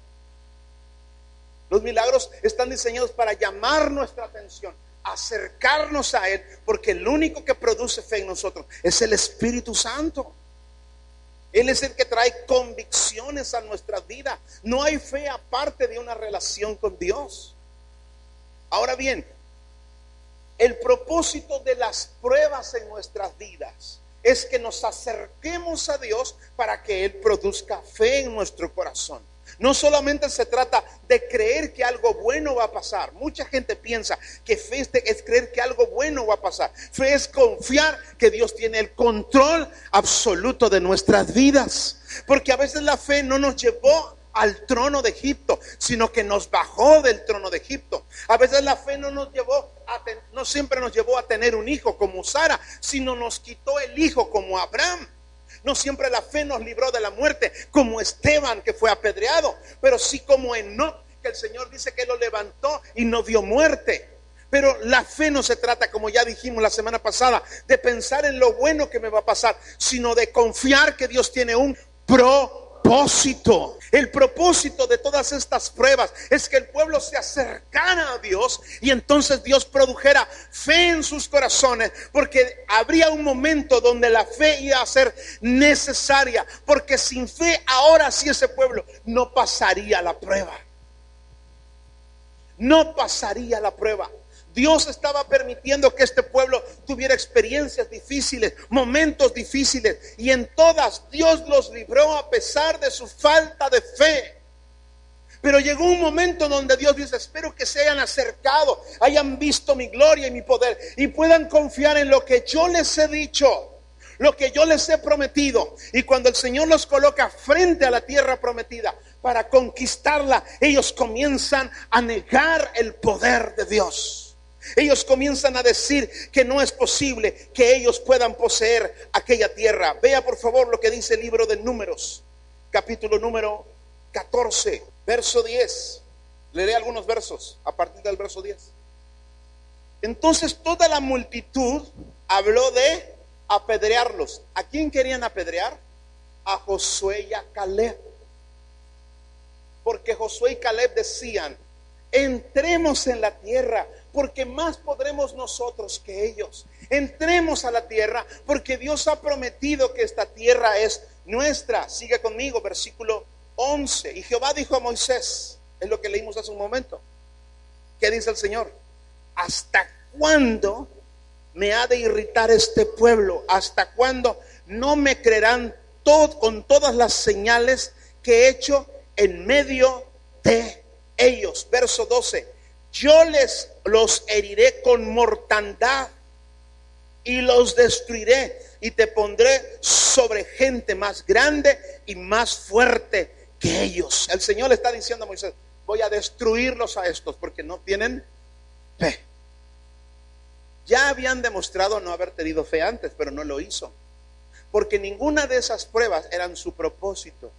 Los milagros están diseñados para llamar nuestra atención, acercarnos a Él, porque el único que produce fe en nosotros es el Espíritu Santo. Él es el que trae convicciones a nuestra vida. No hay fe aparte de una relación con Dios. Ahora bien, el propósito de las pruebas en nuestras vidas es que nos acerquemos a Dios para que Él produzca fe en nuestro corazón. No solamente se trata de creer que algo bueno va a pasar. Mucha gente piensa que fe es creer que algo bueno va a pasar. Fe es confiar que Dios tiene el control absoluto de nuestras vidas. Porque a veces la fe no nos llevó al trono de Egipto, sino que nos bajó del trono de Egipto. A veces la fe no nos llevó a no siempre nos llevó a tener un hijo como Sara, sino nos quitó el hijo como Abraham. No siempre la fe nos libró de la muerte, como Esteban que fue apedreado, pero sí como Enoch, que el Señor dice que lo levantó y no vio muerte. Pero la fe no se trata, como ya dijimos la semana pasada, de pensar en lo bueno que me va a pasar, sino de confiar que Dios tiene un propósito. El propósito de todas estas pruebas es que el pueblo se acercara a Dios y entonces Dios produjera fe en sus corazones, porque habría un momento donde la fe iba a ser necesaria, porque sin fe ahora sí ese pueblo no pasaría la prueba. No pasaría la prueba. Dios estaba permitiendo que este pueblo tuviera experiencias difíciles, momentos difíciles, y en todas Dios los libró a pesar de su falta de fe. Pero llegó un momento donde Dios dice, espero que se hayan acercado, hayan visto mi gloria y mi poder y puedan confiar en lo que yo les he dicho, lo que yo les he prometido. Y cuando el Señor los coloca frente a la tierra prometida para conquistarla, ellos comienzan a negar el poder de Dios. Ellos comienzan a decir que no es posible que ellos puedan poseer aquella tierra. Vea por favor lo que dice el libro de Números, capítulo número 14, verso 10. Leeré algunos versos a partir del verso 10. Entonces toda la multitud habló de apedrearlos. ¿A quién querían apedrear? A Josué y a Caleb. Porque Josué y Caleb decían, entremos en la tierra, porque más podremos nosotros que ellos. Entremos a la tierra, porque Dios ha prometido que esta tierra es nuestra. Sigue conmigo, versículo 11. Y Jehová dijo a Moisés, es lo que leímos hace un momento. ¿Qué dice el Señor? ¿Hasta cuándo me ha de irritar este pueblo? ¿Hasta cuándo no me creerán con todas las señales que he hecho en medio de ellos? Verso 12. Yo les los heriré con mortandad y los destruiré y te pondré sobre gente más grande y más fuerte que ellos. El Señor le está diciendo a Moisés, voy a destruirlos a estos porque no tienen fe. Ya habían demostrado no haber tenido fe antes, pero no lo hizo. Porque ninguna de esas pruebas eran su propósito.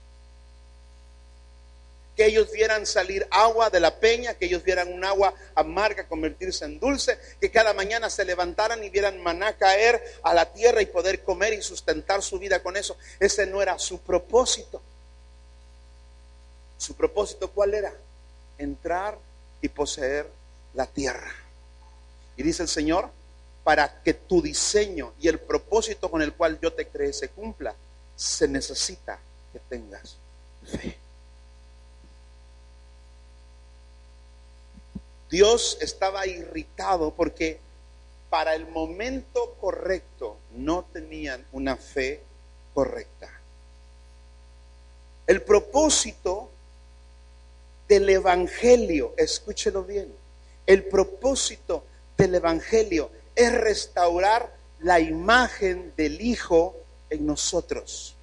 Que ellos vieran salir agua de la peña, que ellos vieran un agua amarga convertirse en dulce, que cada mañana se levantaran y vieran maná caer a la tierra y poder comer y sustentar su vida con eso. Ese no era su propósito. Su propósito cuál era? Entrar y poseer la tierra. Y dice el Señor, para que tu diseño y el propósito con el cual yo te creé se cumpla, se necesita que tengas fe. Dios estaba irritado porque para el momento correcto no tenían una fe correcta. El propósito del Evangelio, escúchelo bien, el propósito del Evangelio es restaurar la imagen del Hijo en nosotros.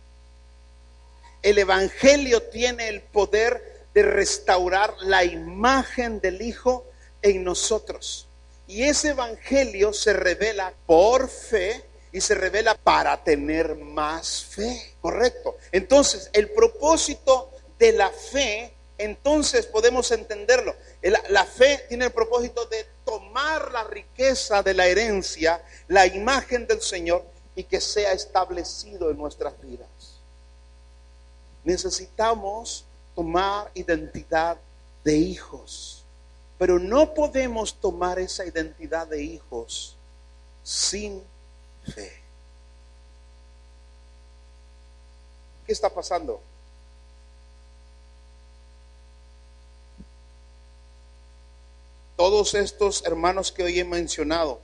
El Evangelio tiene el poder de restaurar la imagen del Hijo en nosotros. Y ese Evangelio se revela por fe y se revela para tener más fe, correcto. Entonces, el propósito de la fe, entonces podemos entenderlo. La fe tiene el propósito de tomar la riqueza de la herencia, la imagen del Señor, y que sea establecido en nuestras vidas. Necesitamos tomar identidad de hijos, pero no podemos tomar esa identidad de hijos sin fe. ¿Qué está pasando? Todos estos hermanos que hoy he mencionado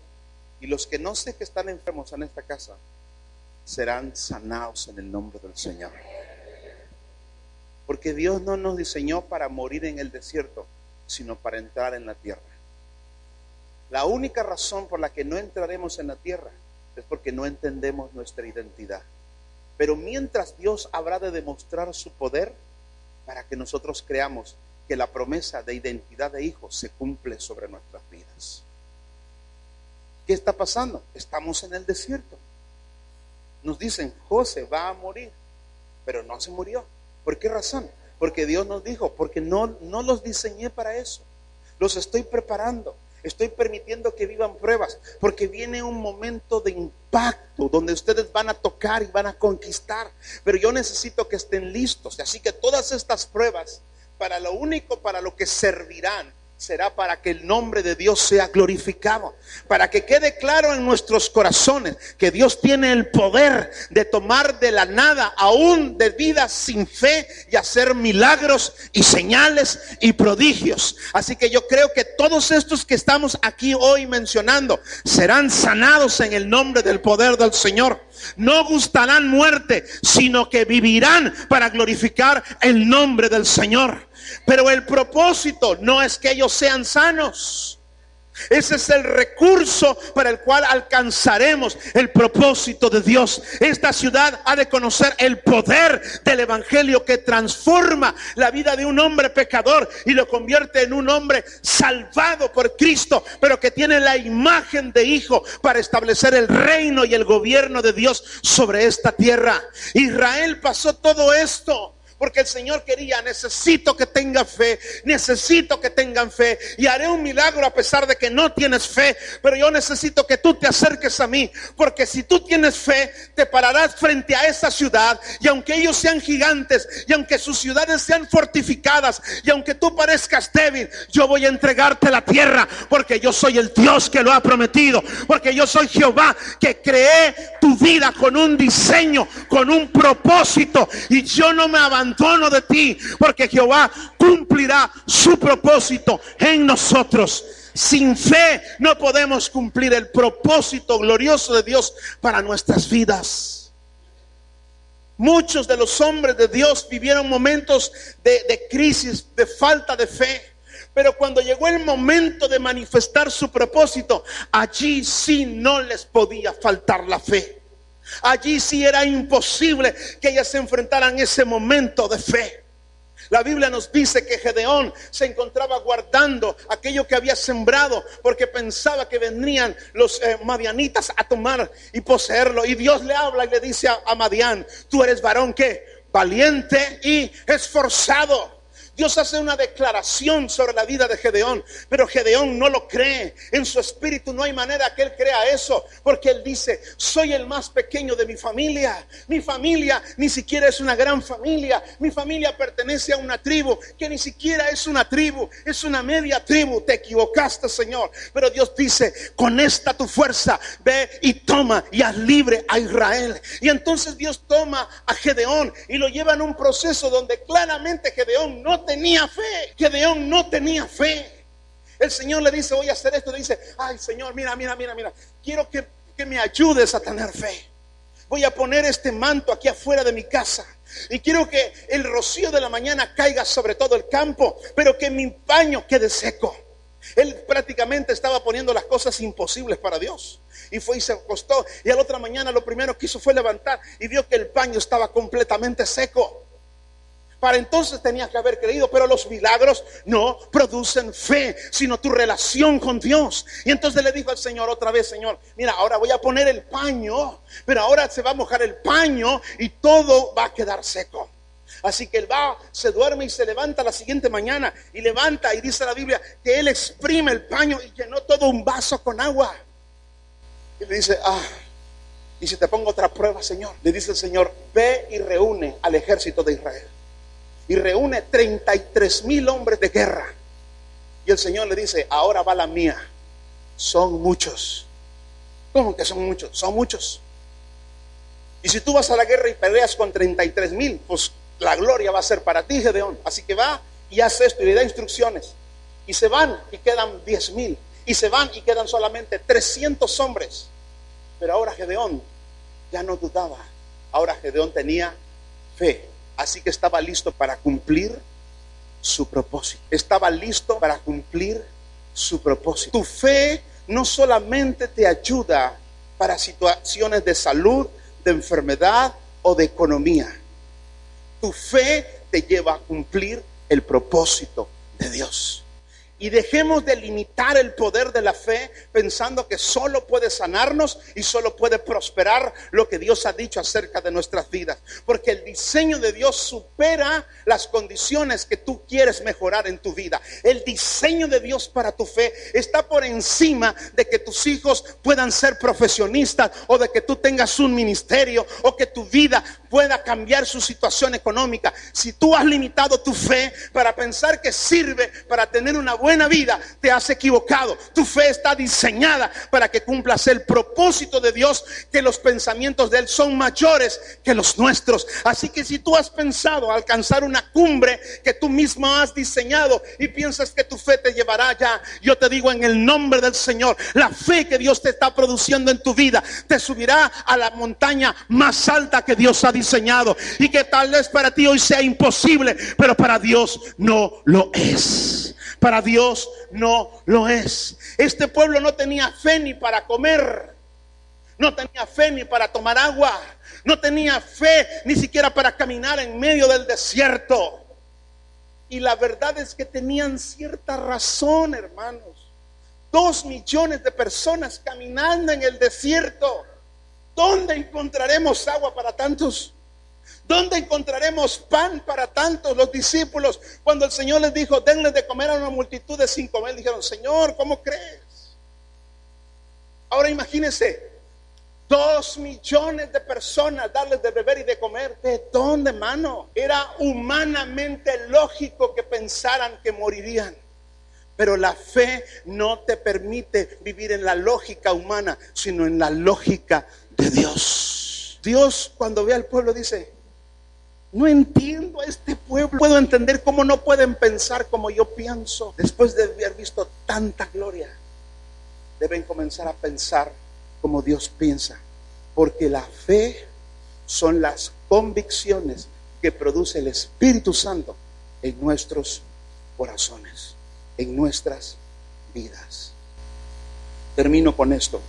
y los que no sé que están enfermos en esta casa serán sanados en el nombre del Señor. Porque Dios no nos diseñó para morir en el desierto, sino para entrar en la tierra. La única razón por la que no entraremos en la tierra es porque no entendemos nuestra identidad. Pero mientras Dios habrá de demostrar su poder para que nosotros creamos que la promesa de identidad de hijos se cumple sobre nuestras vidas. ¿Qué está pasando? Estamos en el desierto. Nos dicen, José va a morir, pero no se murió. ¿Por qué razón? Porque Dios nos dijo, porque no, no los diseñé para eso. Los estoy preparando. Estoy permitiendo que vivan pruebas, porque viene un momento de impacto donde ustedes van a tocar y van a conquistar. Pero yo necesito que estén listos. Así que todas estas pruebas, para lo único para lo que servirán, será para que el nombre de Dios sea glorificado, para que quede claro en nuestros corazones que Dios tiene el poder de tomar de la nada, aún de vidas sin fe, y hacer milagros y señales y prodigios. Así que yo creo que todos estos que estamos aquí hoy mencionando serán sanados en el nombre del poder del Señor. No gustarán muerte, sino que vivirán para glorificar el nombre del Señor. Pero el propósito no es que ellos sean sanos. Ese es el recurso para el cual alcanzaremos el propósito de Dios. Esta ciudad ha de conocer el poder del Evangelio que transforma la vida de un hombre pecador y lo convierte en un hombre salvado por Cristo, pero que tiene la imagen de hijo para establecer el reino y el gobierno de Dios sobre esta tierra. Israel pasó todo esto. Porque el Señor quería, necesito que tenga fe, necesito que tengan fe y haré un milagro a pesar de que no tienes fe, pero yo necesito que tú te acerques a mí, porque si tú tienes fe, te pararás frente a esa ciudad y aunque ellos sean gigantes y aunque sus ciudades sean fortificadas y aunque tú parezcas débil, yo voy a entregarte la tierra, porque yo soy el Dios que lo ha prometido, porque yo soy Jehová que creé tu vida con un diseño, con un propósito y yo no me abandono abandono de ti, porque Jehová cumplirá su propósito en nosotros. Sin fe no podemos cumplir el propósito glorioso de Dios para nuestras vidas. Muchos de los hombres de Dios vivieron momentos de, de crisis, de falta de fe. Pero cuando llegó el momento de manifestar su propósito, allí sí no les podía faltar la fe. Allí sí era imposible que ellas se enfrentaran ese momento de fe. La Biblia nos dice que Gedeón se encontraba guardando aquello que había sembrado porque pensaba que vendrían los eh, madianitas a tomar y poseerlo. Y Dios le habla y le dice a, a Madián, tú eres varón que valiente y esforzado. Dios hace una declaración sobre la vida de Gedeón, pero Gedeón no lo cree. En su espíritu no hay manera que él crea eso, porque él dice, soy el más pequeño de mi familia. Mi familia ni siquiera es una gran familia. Mi familia pertenece a una tribu que ni siquiera es una tribu, es una media tribu. Te equivocaste, Señor. Pero Dios dice, con esta tu fuerza, ve y toma y haz libre a Israel. Y entonces Dios toma a Gedeón y lo lleva en un proceso donde claramente Gedeón no tenía fe. Gedeón no tenía fe. El Señor le dice, voy a hacer esto. Le dice, ay Señor, mira, mira, mira, mira. Quiero que, que me ayudes a tener fe. Voy a poner este manto aquí afuera de mi casa. Y quiero que el rocío de la mañana caiga sobre todo el campo, pero que mi paño quede seco. Él prácticamente estaba poniendo las cosas imposibles para Dios. Y fue y se acostó. Y a la otra mañana lo primero que hizo fue levantar y vio que el paño estaba completamente seco. Para entonces tenías que haber creído, pero los milagros no producen fe, sino tu relación con Dios. Y entonces le dijo al Señor otra vez, Señor, mira, ahora voy a poner el paño, pero ahora se va a mojar el paño y todo va a quedar seco. Así que él va, se duerme y se levanta la siguiente mañana y levanta y dice la Biblia que él exprime el paño y llenó todo un vaso con agua. Y le dice, ah, y si te pongo otra prueba, Señor, le dice el Señor, ve y reúne al ejército de Israel y reúne 33 mil hombres de guerra. Y el Señor le dice, ahora va la mía. Son muchos. ¿Cómo que son muchos? Son muchos. Y si tú vas a la guerra y peleas con 33 mil, pues la gloria va a ser para ti, Gedeón. Así que va y hace esto y le da instrucciones. Y se van y quedan 10 mil. Y se van y quedan solamente 300 hombres. Pero ahora Gedeón ya no dudaba. Ahora Gedeón tenía fe. Así que estaba listo para cumplir su propósito. Estaba listo para cumplir su propósito. Tu fe no solamente te ayuda para situaciones de salud, de enfermedad o de economía. Tu fe te lleva a cumplir el propósito de Dios. Y dejemos de limitar el poder de la fe pensando que solo puede sanarnos y solo puede prosperar lo que Dios ha dicho acerca de nuestras vidas. Porque el diseño de Dios supera las condiciones que tú quieres mejorar en tu vida. El diseño de Dios para tu fe está por encima de que tus hijos puedan ser profesionistas o de que tú tengas un ministerio o que tu vida pueda cambiar su situación económica. Si tú has limitado tu fe para pensar que sirve para tener una buena vida, te has equivocado. Tu fe está diseñada para que cumplas el propósito de Dios, que los pensamientos de Él son mayores que los nuestros. Así que si tú has pensado alcanzar una cumbre que tú mismo has diseñado y piensas que tu fe te llevará allá, yo te digo en el nombre del Señor, la fe que Dios te está produciendo en tu vida te subirá a la montaña más alta que Dios ha diseñado y que tal vez para ti hoy sea imposible, pero para Dios no lo es. Para Dios no lo es. Este pueblo no tenía fe ni para comer. No tenía fe ni para tomar agua. No tenía fe ni siquiera para caminar en medio del desierto. Y la verdad es que tenían cierta razón, hermanos. Dos millones de personas caminando en el desierto. ¿Dónde encontraremos agua para tantos? ¿Dónde encontraremos pan para tantos los discípulos? Cuando el Señor les dijo, denle de comer a una multitud de cinco mil, dijeron, Señor, ¿cómo crees? Ahora imagínense, dos millones de personas darles de beber y de comer. ¿De dónde, mano? Era humanamente lógico que pensaran que morirían. Pero la fe no te permite vivir en la lógica humana, sino en la lógica de Dios. Dios cuando ve al pueblo dice, No entiendo a este pueblo. Puedo entender cómo no pueden pensar como yo pienso. Después de haber visto tanta gloria, deben comenzar a pensar como Dios piensa. Porque la fe son las convicciones que produce el Espíritu Santo en nuestros corazones, en nuestras vidas. Termino con esto.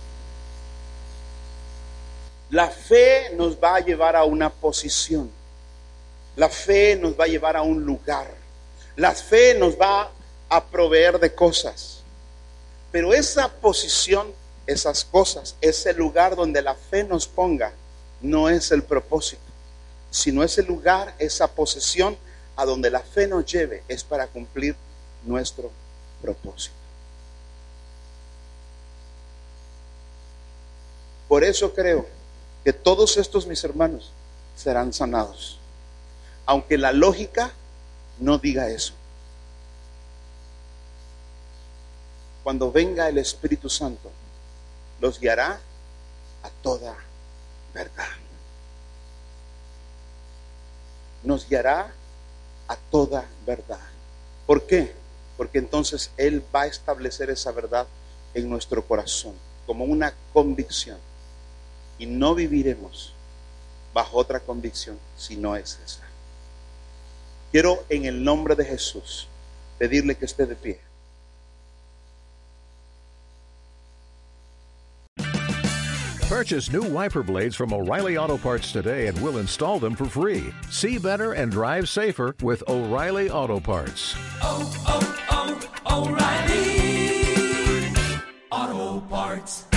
La fe nos va a llevar a una posición. La fe nos va a llevar a un lugar. La fe nos va a proveer de cosas. Pero esa posición, esas cosas, ese lugar donde la fe nos ponga, no es el propósito, sino ese lugar, esa posesión a donde la fe nos lleve, es para cumplir nuestro propósito. Por eso creo que todos estos mis hermanos serán sanados. Aunque la lógica no diga eso. Cuando venga el Espíritu Santo, los guiará a toda verdad. Nos guiará a toda verdad. ¿Por qué? Porque entonces Él va a establecer esa verdad en nuestro corazón como una convicción y no viviremos bajo otra convicción si no es esa. Quiero en el nombre de Jesús pedirle que esté de pie. Purchase new wiper blades from O'Reilly Auto Parts today and we'll install them for free. See better and drive safer with O'Reilly Auto Parts. oh, oh, oh O'Reilly Auto Parts.